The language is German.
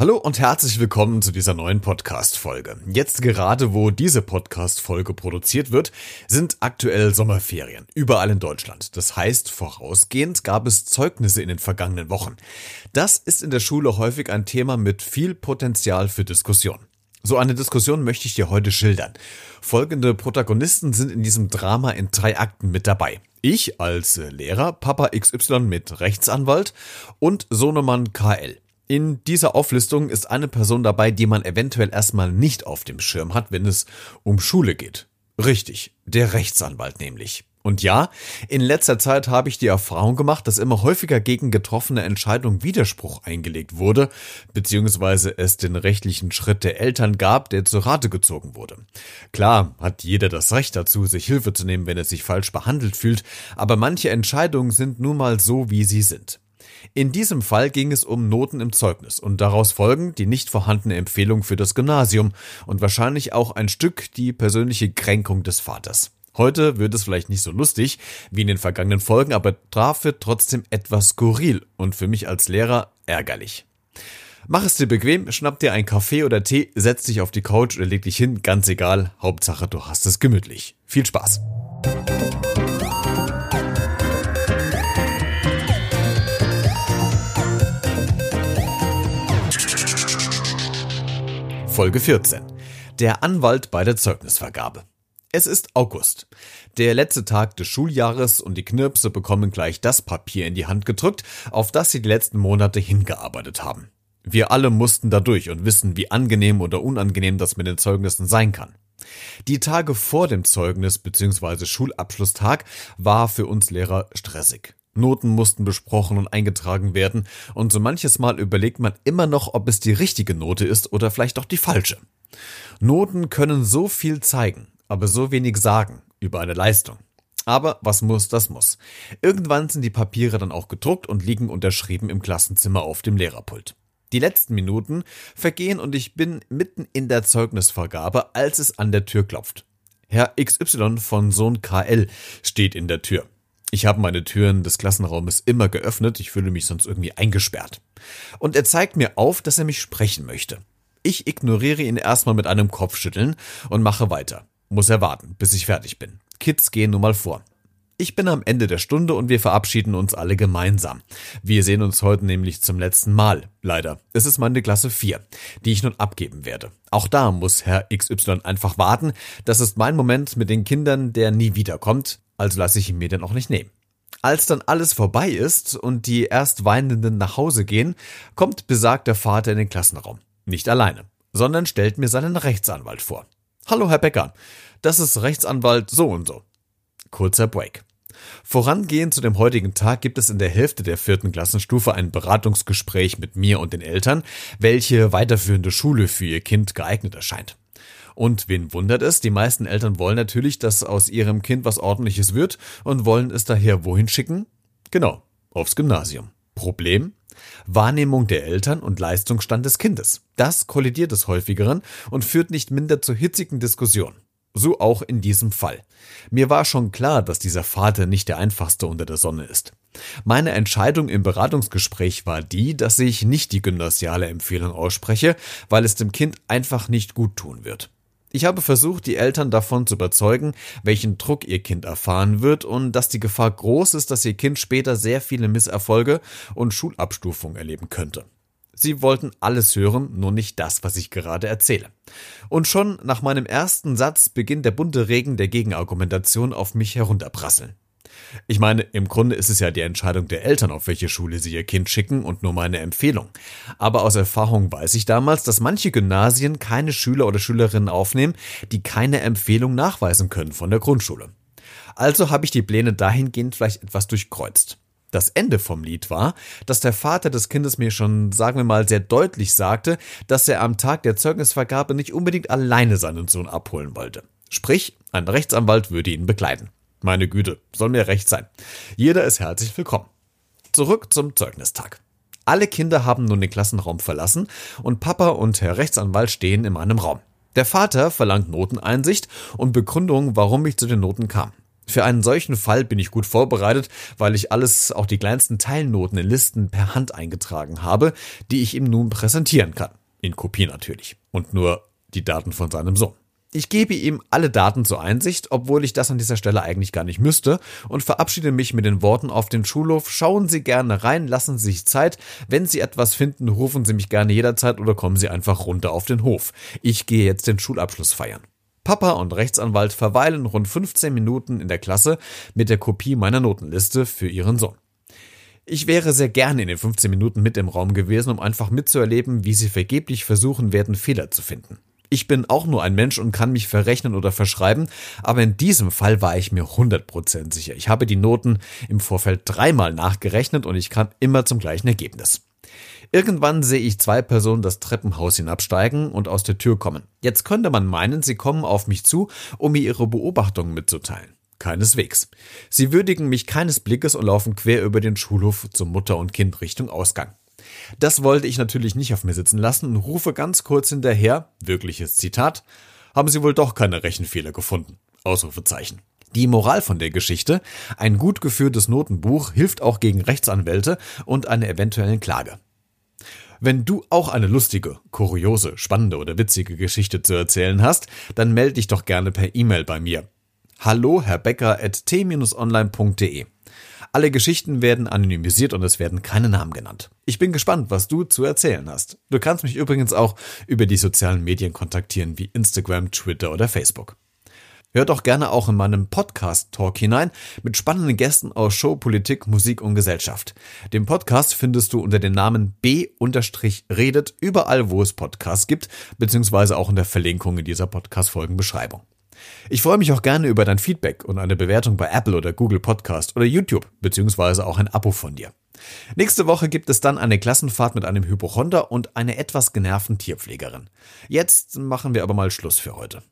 Hallo und herzlich willkommen zu dieser neuen Podcast-Folge. Jetzt gerade, wo diese Podcast-Folge produziert wird, sind aktuell Sommerferien. Überall in Deutschland. Das heißt, vorausgehend gab es Zeugnisse in den vergangenen Wochen. Das ist in der Schule häufig ein Thema mit viel Potenzial für Diskussion. So eine Diskussion möchte ich dir heute schildern. Folgende Protagonisten sind in diesem Drama in drei Akten mit dabei. Ich als Lehrer, Papa XY mit Rechtsanwalt und Sohnemann KL. In dieser Auflistung ist eine Person dabei, die man eventuell erstmal nicht auf dem Schirm hat, wenn es um Schule geht. Richtig, der Rechtsanwalt nämlich. Und ja, in letzter Zeit habe ich die Erfahrung gemacht, dass immer häufiger gegen getroffene Entscheidungen Widerspruch eingelegt wurde, beziehungsweise es den rechtlichen Schritt der Eltern gab, der zur Rate gezogen wurde. Klar hat jeder das Recht dazu, sich Hilfe zu nehmen, wenn er sich falsch behandelt fühlt, aber manche Entscheidungen sind nun mal so, wie sie sind. In diesem Fall ging es um Noten im Zeugnis und daraus folgend die nicht vorhandene Empfehlung für das Gymnasium und wahrscheinlich auch ein Stück die persönliche Kränkung des Vaters. Heute wird es vielleicht nicht so lustig wie in den vergangenen Folgen, aber dafür trotzdem etwas skurril und für mich als Lehrer ärgerlich. Mach es dir bequem, schnapp dir einen Kaffee oder Tee, setz dich auf die Couch oder leg dich hin, ganz egal, Hauptsache du hast es gemütlich. Viel Spaß! Folge 14. Der Anwalt bei der Zeugnisvergabe. Es ist August. Der letzte Tag des Schuljahres und die Knirpse bekommen gleich das Papier in die Hand gedrückt, auf das sie die letzten Monate hingearbeitet haben. Wir alle mussten dadurch und wissen, wie angenehm oder unangenehm das mit den Zeugnissen sein kann. Die Tage vor dem Zeugnis bzw. Schulabschlusstag war für uns Lehrer stressig. Noten mussten besprochen und eingetragen werden, und so manches Mal überlegt man immer noch, ob es die richtige Note ist oder vielleicht auch die falsche. Noten können so viel zeigen, aber so wenig sagen über eine Leistung. Aber was muss, das muss. Irgendwann sind die Papiere dann auch gedruckt und liegen unterschrieben im Klassenzimmer auf dem Lehrerpult. Die letzten Minuten vergehen und ich bin mitten in der Zeugnisvergabe, als es an der Tür klopft. Herr XY von Sohn KL steht in der Tür. Ich habe meine Türen des Klassenraumes immer geöffnet, ich fühle mich sonst irgendwie eingesperrt. Und er zeigt mir auf, dass er mich sprechen möchte. Ich ignoriere ihn erstmal mit einem Kopfschütteln und mache weiter. Muss er warten, bis ich fertig bin. Kids gehen nun mal vor. Ich bin am Ende der Stunde und wir verabschieden uns alle gemeinsam. Wir sehen uns heute nämlich zum letzten Mal. Leider. Es ist meine Klasse 4, die ich nun abgeben werde. Auch da muss Herr XY einfach warten. Das ist mein Moment mit den Kindern, der nie wiederkommt also lasse ich ihn mir dann auch nicht nehmen. Als dann alles vorbei ist und die erst Weinenden nach Hause gehen, kommt besagter Vater in den Klassenraum. Nicht alleine, sondern stellt mir seinen Rechtsanwalt vor. Hallo, Herr Becker. Das ist Rechtsanwalt so und so. Kurzer Break. Vorangehend zu dem heutigen Tag gibt es in der Hälfte der vierten Klassenstufe ein Beratungsgespräch mit mir und den Eltern, welche weiterführende Schule für ihr Kind geeignet erscheint. Und wen wundert es? Die meisten Eltern wollen natürlich, dass aus ihrem Kind was ordentliches wird und wollen es daher wohin schicken? Genau, aufs Gymnasium. Problem? Wahrnehmung der Eltern und Leistungsstand des Kindes. Das kollidiert des häufigeren und führt nicht minder zu hitzigen Diskussionen. So auch in diesem Fall. Mir war schon klar, dass dieser Vater nicht der einfachste unter der Sonne ist. Meine Entscheidung im Beratungsgespräch war die, dass ich nicht die gymnasiale Empfehlung ausspreche, weil es dem Kind einfach nicht gut tun wird. Ich habe versucht, die Eltern davon zu überzeugen, welchen Druck ihr Kind erfahren wird und dass die Gefahr groß ist, dass ihr Kind später sehr viele Misserfolge und Schulabstufungen erleben könnte. Sie wollten alles hören, nur nicht das, was ich gerade erzähle. Und schon nach meinem ersten Satz beginnt der bunte Regen der Gegenargumentation auf mich herunterprasseln. Ich meine, im Grunde ist es ja die Entscheidung der Eltern, auf welche Schule sie ihr Kind schicken und nur meine Empfehlung. Aber aus Erfahrung weiß ich damals, dass manche Gymnasien keine Schüler oder Schülerinnen aufnehmen, die keine Empfehlung nachweisen können von der Grundschule. Also habe ich die Pläne dahingehend vielleicht etwas durchkreuzt. Das Ende vom Lied war, dass der Vater des Kindes mir schon, sagen wir mal, sehr deutlich sagte, dass er am Tag der Zeugnisvergabe nicht unbedingt alleine seinen Sohn abholen wollte. Sprich, ein Rechtsanwalt würde ihn begleiten. Meine Güte, soll mir recht sein. Jeder ist herzlich willkommen. Zurück zum Zeugnistag. Alle Kinder haben nun den Klassenraum verlassen und Papa und Herr Rechtsanwalt stehen in meinem Raum. Der Vater verlangt Noteneinsicht und Begründung, warum ich zu den Noten kam. Für einen solchen Fall bin ich gut vorbereitet, weil ich alles, auch die kleinsten Teilnoten in Listen per Hand eingetragen habe, die ich ihm nun präsentieren kann. In Kopie natürlich. Und nur die Daten von seinem Sohn. Ich gebe ihm alle Daten zur Einsicht, obwohl ich das an dieser Stelle eigentlich gar nicht müsste, und verabschiede mich mit den Worten auf den Schulhof, schauen Sie gerne rein, lassen Sie sich Zeit, wenn Sie etwas finden, rufen Sie mich gerne jederzeit oder kommen Sie einfach runter auf den Hof. Ich gehe jetzt den Schulabschluss feiern. Papa und Rechtsanwalt verweilen rund 15 Minuten in der Klasse mit der Kopie meiner Notenliste für ihren Sohn. Ich wäre sehr gerne in den 15 Minuten mit im Raum gewesen, um einfach mitzuerleben, wie sie vergeblich versuchen werden, Fehler zu finden. Ich bin auch nur ein Mensch und kann mich verrechnen oder verschreiben, aber in diesem Fall war ich mir 100% sicher. Ich habe die Noten im Vorfeld dreimal nachgerechnet und ich kam immer zum gleichen Ergebnis. Irgendwann sehe ich zwei Personen das Treppenhaus hinabsteigen und aus der Tür kommen. Jetzt könnte man meinen, sie kommen auf mich zu, um mir ihre Beobachtungen mitzuteilen. Keineswegs. Sie würdigen mich keines Blickes und laufen quer über den Schulhof zur Mutter und Kind Richtung Ausgang. Das wollte ich natürlich nicht auf mir sitzen lassen und rufe ganz kurz hinterher, wirkliches Zitat, haben Sie wohl doch keine Rechenfehler gefunden. Ausrufezeichen. Die Moral von der Geschichte, ein gut geführtes Notenbuch hilft auch gegen Rechtsanwälte und eine eventuellen Klage. Wenn du auch eine lustige, kuriose, spannende oder witzige Geschichte zu erzählen hast, dann melde dich doch gerne per E-Mail bei mir. Hallo, Herr Becker at t-online.de. Alle Geschichten werden anonymisiert und es werden keine Namen genannt. Ich bin gespannt, was du zu erzählen hast. Du kannst mich übrigens auch über die sozialen Medien kontaktieren wie Instagram, Twitter oder Facebook. Hör doch gerne auch in meinem Podcast-Talk hinein mit spannenden Gästen aus Show, Politik, Musik und Gesellschaft. Den Podcast findest du unter dem Namen B-Redet überall, wo es Podcasts gibt, beziehungsweise auch in der Verlinkung in dieser Podcast-Folgenbeschreibung. Ich freue mich auch gerne über dein Feedback und eine Bewertung bei Apple oder Google Podcast oder YouTube, beziehungsweise auch ein Abo von dir. Nächste Woche gibt es dann eine Klassenfahrt mit einem Hypochonder und einer etwas genervten Tierpflegerin. Jetzt machen wir aber mal Schluss für heute.